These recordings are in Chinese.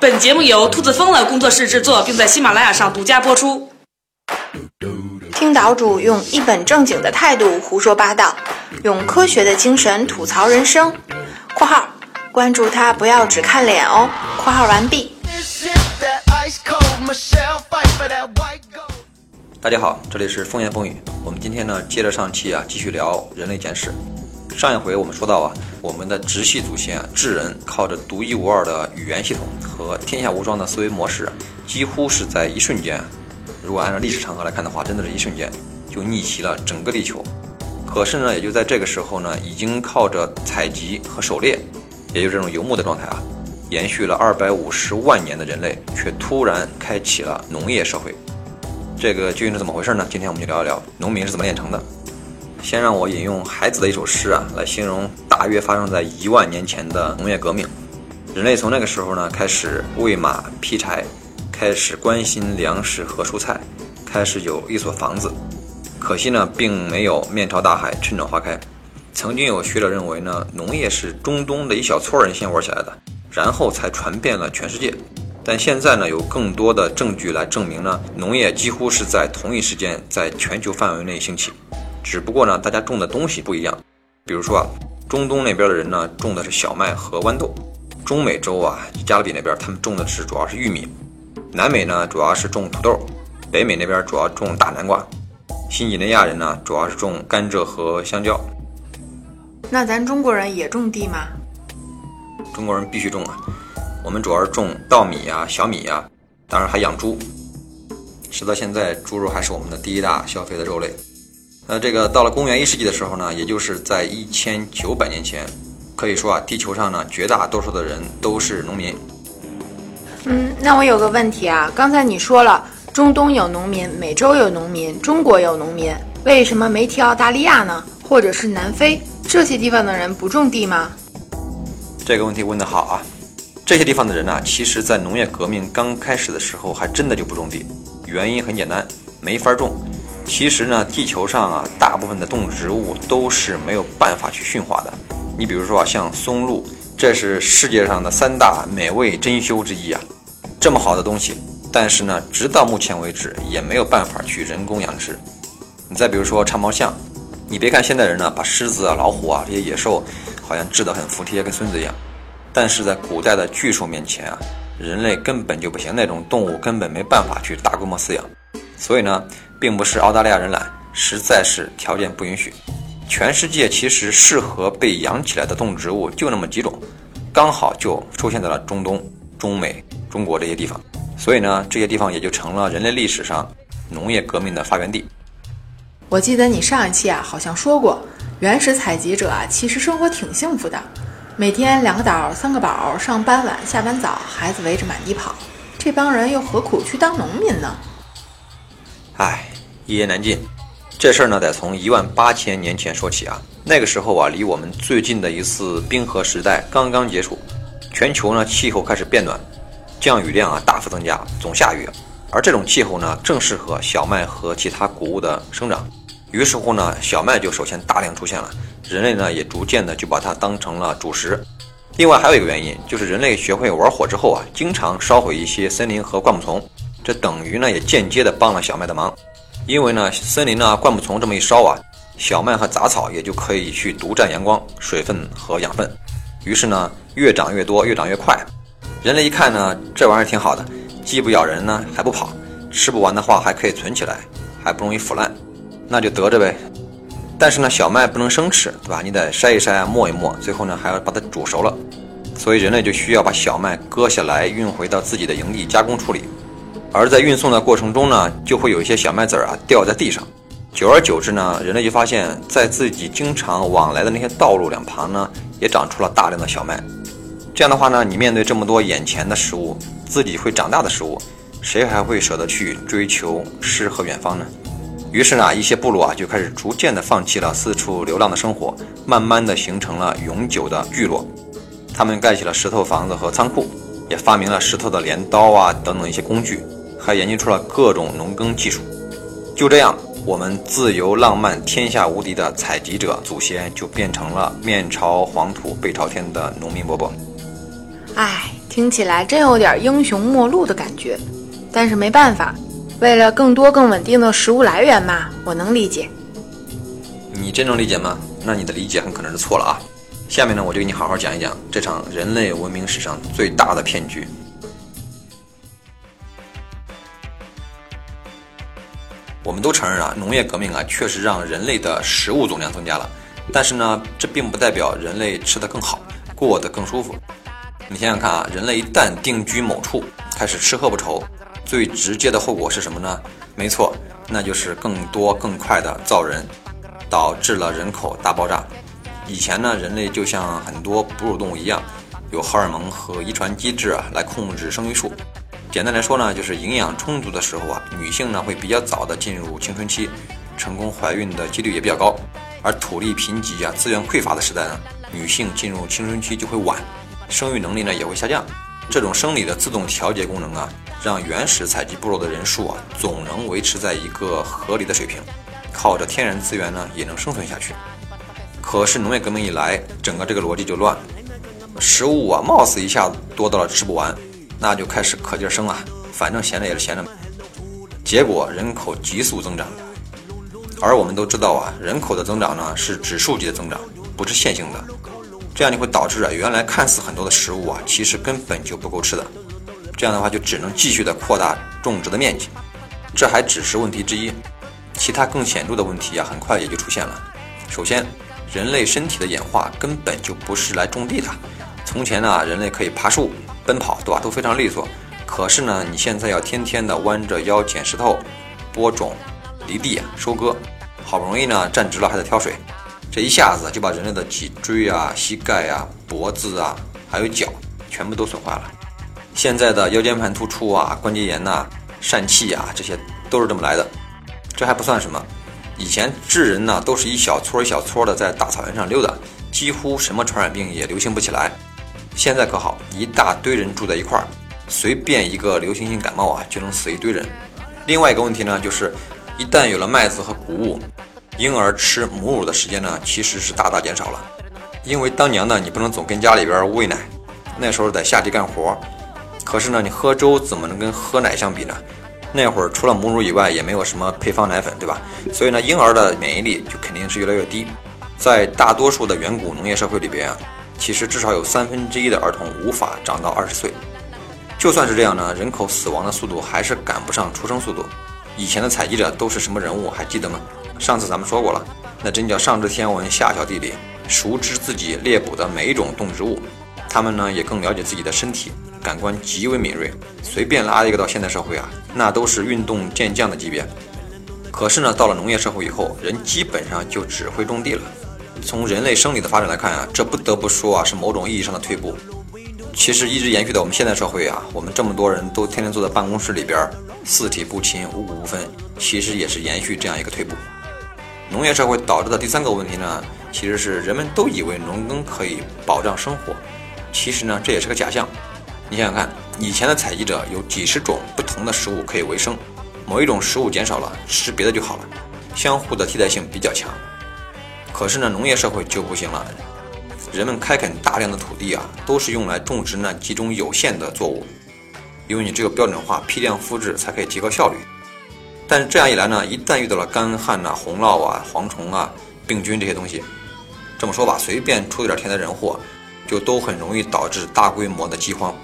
本节目由兔子疯了工作室制作，并在喜马拉雅上独家播出。听岛主用一本正经的态度胡说八道，用科学的精神吐槽人生。（括号关注他，不要只看脸哦。）（括号完毕。）大家好，这里是风言风语。我们今天呢，接着上期啊，继续聊人类简史。上一回我们说到啊，我们的直系祖先啊，智人靠着独一无二的语言系统和天下无双的思维模式，几乎是在一瞬间，如果按照历史长河来看的话，真的是一瞬间就逆袭了整个地球。可是呢，也就在这个时候呢，已经靠着采集和狩猎，也就是这种游牧的状态啊，延续了二百五十万年的人类，却突然开启了农业社会。这个究竟是怎么回事呢？今天我们就聊一聊农民是怎么炼成的。先让我引用海子的一首诗啊，来形容大约发生在一万年前的农业革命。人类从那个时候呢，开始喂马劈柴，开始关心粮食和蔬菜，开始有一所房子。可惜呢，并没有面朝大海，春暖花开。曾经有学者认为呢，农业是中东的一小撮人先玩起来的，然后才传遍了全世界。但现在呢，有更多的证据来证明呢，农业几乎是在同一时间在全球范围内兴起。只不过呢，大家种的东西不一样。比如说啊，中东那边的人呢，种的是小麦和豌豆；中美洲啊，加勒比那边他们种的是主要是玉米；南美呢，主要是种土豆；北美那边主要种大南瓜；新几内亚人呢，主要是种甘蔗和香蕉。那咱中国人也种地吗？中国人必须种啊！我们主要是种稻米呀、小米呀，当然还养猪。直到现在，猪肉还是我们的第一大消费的肉类。那这个到了公元一世纪的时候呢，也就是在一千九百年前，可以说啊，地球上呢绝大多数的人都是农民。嗯，那我有个问题啊，刚才你说了中东有农民，美洲有农民，中国有农民，为什么没提澳大利亚呢？或者是南非这些地方的人不种地吗？这个问题问得好啊！这些地方的人呢，其实在农业革命刚开始的时候，还真的就不种地，原因很简单，没法种。其实呢，地球上啊，大部分的动植物都是没有办法去驯化的。你比如说啊，像松露，这是世界上的三大美味珍馐之一啊，这么好的东西，但是呢，直到目前为止也没有办法去人工养殖。你再比如说长毛象，你别看现代人呢，把狮子啊、老虎啊这些野兽，好像治得很服帖，跟孙子一样，但是在古代的巨兽面前啊，人类根本就不行，那种动物根本没办法去大规模饲养。所以呢。并不是澳大利亚人懒，实在是条件不允许。全世界其实适合被养起来的动植物就那么几种，刚好就出现在了中东、中美、中国这些地方。所以呢，这些地方也就成了人类历史上农业革命的发源地。我记得你上一期啊，好像说过，原始采集者啊，其实生活挺幸福的，每天两个岛、三个宝，上班晚，下班早，孩子围着满地跑，这帮人又何苦去当农民呢？唉，一言难尽。这事儿呢，得从一万八千年前说起啊。那个时候啊，离我们最近的一次冰河时代刚刚结束，全球呢气候开始变暖，降雨量啊大幅增加，总下雨。而这种气候呢，正适合小麦和其他谷物的生长。于是乎呢，小麦就首先大量出现了，人类呢也逐渐的就把它当成了主食。另外还有一个原因，就是人类学会玩火之后啊，经常烧毁一些森林和灌木丛。这等于呢，也间接的帮了小麦的忙，因为呢，森林呢、灌木丛这么一烧啊，小麦和杂草也就可以去独占阳光、水分和养分，于是呢，越长越多，越长越快。人类一看呢，这玩意儿挺好的，既不咬人呢，还不跑，吃不完的话还可以存起来，还不容易腐烂，那就得着呗。但是呢，小麦不能生吃，对吧？你得筛一筛啊，磨一磨，最后呢，还要把它煮熟了。所以人类就需要把小麦割下来，运回到自己的营地加工处理。而在运送的过程中呢，就会有一些小麦籽儿啊掉在地上，久而久之呢，人类就发现，在自己经常往来的那些道路两旁呢，也长出了大量的小麦。这样的话呢，你面对这么多眼前的食物，自己会长大的食物，谁还会舍得去追求诗和远方呢？于是呢，一些部落啊就开始逐渐的放弃了四处流浪的生活，慢慢的形成了永久的聚落。他们盖起了石头房子和仓库，也发明了石头的镰刀啊等等一些工具。还研究出了各种农耕技术，就这样，我们自由浪漫、天下无敌的采集者祖先就变成了面朝黄土背朝天的农民伯伯。唉，听听起来真有点英雄末路的感觉。但是没办法，为了更多更稳定的食物来源嘛，我能理解。你真能理解吗？那你的理解很可能是错了啊。下面呢，我就给你好好讲一讲这场人类文明史上最大的骗局。我们都承认啊，农业革命啊，确实让人类的食物总量增加了。但是呢，这并不代表人类吃得更好，过得更舒服。你想想看啊，人类一旦定居某处，开始吃喝不愁，最直接的后果是什么呢？没错，那就是更多更快的造人，导致了人口大爆炸。以前呢，人类就像很多哺乳动物一样，有荷尔蒙和遗传机制啊来控制生育数。简单来说呢，就是营养充足的时候啊，女性呢会比较早的进入青春期，成功怀孕的几率也比较高。而土地贫瘠啊、资源匮乏的时代呢，女性进入青春期就会晚，生育能力呢也会下降。这种生理的自动调节功能啊，让原始采集部落的人数啊总能维持在一个合理的水平，靠着天然资源呢也能生存下去。可是农业革命一来，整个这个逻辑就乱了，食物啊貌似一下子多到了吃不完。那就开始可劲儿生啊，反正闲着也是闲着。结果人口急速增长，而我们都知道啊，人口的增长呢是指数级的增长，不是线性的。这样就会导致啊，原来看似很多的食物啊，其实根本就不够吃的。这样的话就只能继续的扩大种植的面积。这还只是问题之一，其他更显著的问题啊，很快也就出现了。首先，人类身体的演化根本就不是来种地的。从前呢，人类可以爬树。奔跑对吧，都非常利索。可是呢，你现在要天天的弯着腰捡石头、播种、犁地、收割，好不容易呢站直了，还得挑水，这一下子就把人类的脊椎啊、膝盖啊、脖子啊，还有脚全部都损坏了。现在的腰间盘突出啊、关节炎呐、疝气啊，这些都是这么来的。这还不算什么，以前智人呢都是一小撮一小撮的在大草原上溜达，几乎什么传染病也流行不起来。现在可好，一大堆人住在一块儿，随便一个流行性感冒啊，就能死一堆人。另外一个问题呢，就是一旦有了麦子和谷物，婴儿吃母乳的时间呢，其实是大大减少了。因为当娘的你不能总跟家里边喂奶，那时候得下地干活。可是呢，你喝粥怎么能跟喝奶相比呢？那会儿除了母乳以外，也没有什么配方奶粉，对吧？所以呢，婴儿的免疫力就肯定是越来越低。在大多数的远古农业社会里边啊。其实至少有三分之一的儿童无法长到二十岁，就算是这样呢，人口死亡的速度还是赶不上出生速度。以前的采集者都是什么人物？还记得吗？上次咱们说过了，那真叫上知天文下晓地理，熟知自己猎捕的每一种动植物。他们呢也更了解自己的身体，感官极为敏锐。随便拉一个到现代社会啊，那都是运动健将的级别。可是呢，到了农业社会以后，人基本上就只会种地了。从人类生理的发展来看啊，这不得不说啊是某种意义上的退步。其实一直延续到我们现代社会啊，我们这么多人都天天坐在办公室里边，四体不勤，五谷不分，其实也是延续这样一个退步。农业社会导致的第三个问题呢，其实是人们都以为农耕可以保障生活，其实呢这也是个假象。你想想看，以前的采集者有几十种不同的食物可以为生，某一种食物减少了，吃别的就好了，相互的替代性比较强。可是呢，农业社会就不行了。人们开垦大量的土地啊，都是用来种植那几种有限的作物，因为你只有标准化、批量复制才可以提高效率。但这样一来呢，一旦遇到了干旱呐、洪涝啊、蝗虫啊、病菌这些东西，这么说吧，随便出点天灾人祸，就都很容易导致大规模的饥荒。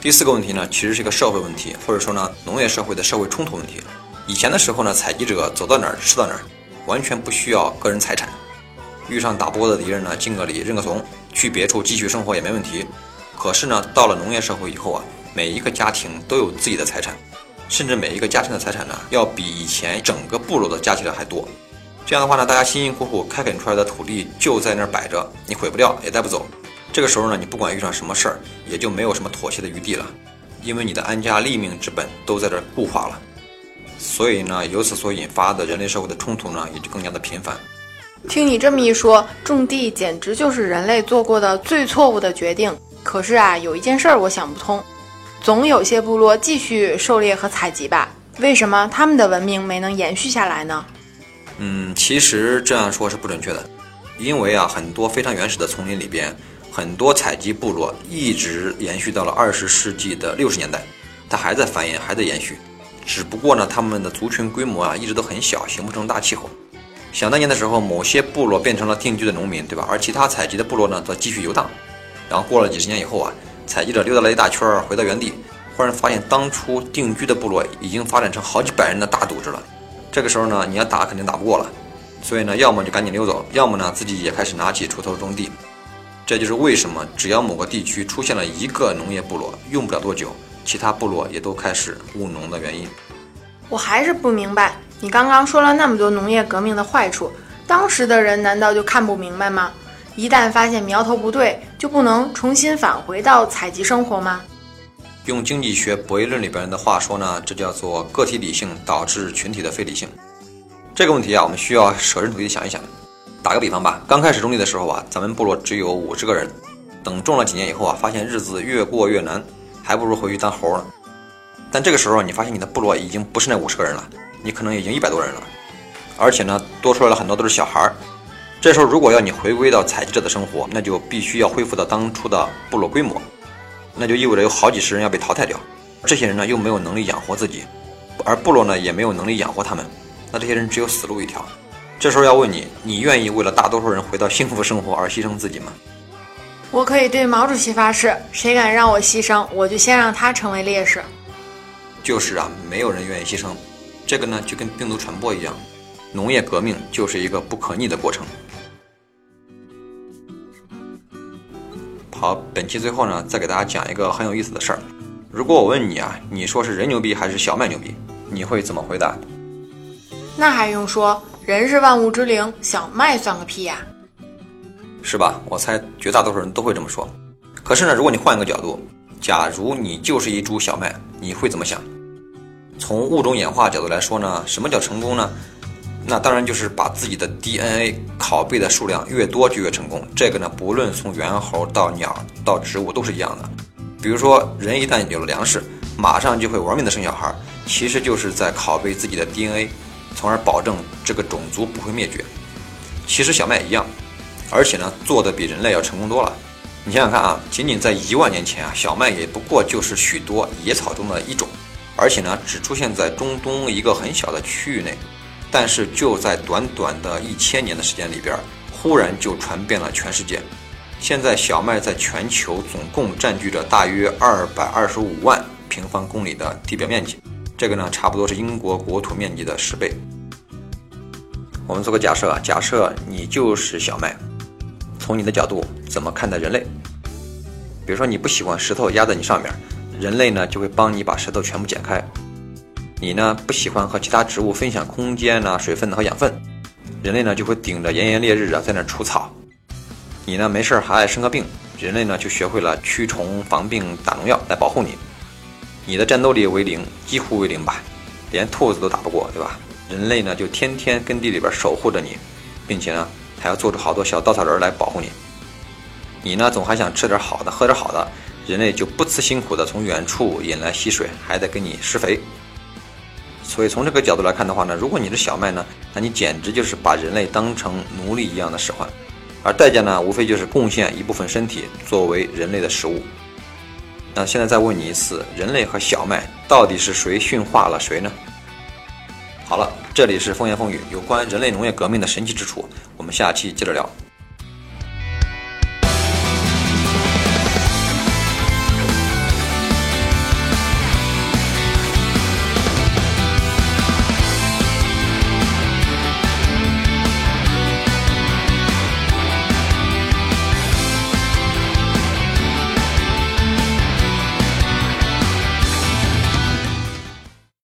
第四个问题呢，其实是个社会问题，或者说呢，农业社会的社会冲突问题。以前的时候呢，采集者走到哪儿吃到哪儿。完全不需要个人财产，遇上打不过的敌人呢，敬个礼，认个怂，去别处继续生活也没问题。可是呢，到了农业社会以后啊，每一个家庭都有自己的财产，甚至每一个家庭的财产呢，要比以前整个部落的加起来还多。这样的话呢，大家辛辛苦苦开垦出来的土地就在那儿摆着，你毁不掉，也带不走。这个时候呢，你不管遇上什么事儿，也就没有什么妥协的余地了，因为你的安家立命之本都在这儿固化了。所以呢，由此所引发的人类社会的冲突呢，也就更加的频繁。听你这么一说，种地简直就是人类做过的最错误的决定。可是啊，有一件事儿我想不通，总有些部落继续狩猎和采集吧？为什么他们的文明没能延续下来呢？嗯，其实这样说是不准确的，因为啊，很多非常原始的丛林里边，很多采集部落一直延续到了二十世纪的六十年代，它还在繁衍，还在延续。只不过呢，他们的族群规模啊一直都很小，形不成大气候。想当年的时候，某些部落变成了定居的农民，对吧？而其他采集的部落呢，则继续游荡。然后过了几十年以后啊，采集者溜达了一大圈，回到原地，忽然发现当初定居的部落已经发展成好几百人的大组织了。这个时候呢，你要打肯定打不过了，所以呢，要么就赶紧溜走，要么呢自己也开始拿起锄头种地。这就是为什么只要某个地区出现了一个农业部落，用不了多久，其他部落也都开始务农的原因。我还是不明白，你刚刚说了那么多农业革命的坏处，当时的人难道就看不明白吗？一旦发现苗头不对，就不能重新返回到采集生活吗？用经济学博弈论里边的话说呢，这叫做个体理性导致群体的非理性。这个问题啊，我们需要舍身处地想一想。打个比方吧，刚开始种地的时候啊，咱们部落只有五十个人。等种了几年以后啊，发现日子越过越难，还不如回去当猴呢。但这个时候你发现你的部落已经不是那五十个人了，你可能已经一百多人了，而且呢，多出来了很多都是小孩儿。这时候如果要你回归到采集者的生活，那就必须要恢复到当初的部落规模，那就意味着有好几十人要被淘汰掉。这些人呢又没有能力养活自己，而部落呢也没有能力养活他们，那这些人只有死路一条。这时候要问你，你愿意为了大多数人回到幸福生活而牺牲自己吗？我可以对毛主席发誓，谁敢让我牺牲，我就先让他成为烈士。就是啊，没有人愿意牺牲。这个呢，就跟病毒传播一样，农业革命就是一个不可逆的过程。好，本期最后呢，再给大家讲一个很有意思的事儿。如果我问你啊，你说是人牛逼还是小麦牛逼，你会怎么回答？那还用说？人是万物之灵，小麦算个屁呀，是吧？我猜绝大多数人都会这么说。可是呢，如果你换一个角度，假如你就是一株小麦，你会怎么想？从物种演化角度来说呢，什么叫成功呢？那当然就是把自己的 DNA 拷贝的数量越多就越成功。这个呢，不论从猿猴到鸟到植物都是一样的。比如说，人一旦有了粮食，马上就会玩命的生小孩，其实就是在拷贝自己的 DNA。从而保证这个种族不会灭绝。其实小麦一样，而且呢，做的比人类要成功多了。你想想看啊，仅仅在一万年前啊，小麦也不过就是许多野草中的一种，而且呢，只出现在中东一个很小的区域内。但是就在短短的一千年的时间里边，忽然就传遍了全世界。现在小麦在全球总共占据着大约二百二十五万平方公里的地表面积。这个呢，差不多是英国国土面积的十倍。我们做个假设啊，假设你就是小麦，从你的角度怎么看待人类？比如说你不喜欢石头压在你上面，人类呢就会帮你把石头全部剪开。你呢不喜欢和其他植物分享空间啊、水分和养分，人类呢就会顶着炎炎烈日啊在那除草。你呢没事还爱生个病，人类呢就学会了驱虫防病打农药来保护你。你的战斗力为零，几乎为零吧，连兔子都打不过，对吧？人类呢就天天跟地里边守护着你，并且呢还要做出好多小稻草人来保护你。你呢总还想吃点好的，喝点好的，人类就不辞辛苦的从远处引来溪水，还得给你施肥。所以从这个角度来看的话呢，如果你是小麦呢，那你简直就是把人类当成奴隶一样的使唤，而代价呢无非就是贡献一部分身体作为人类的食物。那现在再问你一次，人类和小麦到底是谁驯化了谁呢？好了，这里是风言风语，有关人类农业革命的神奇之处，我们下期接着聊。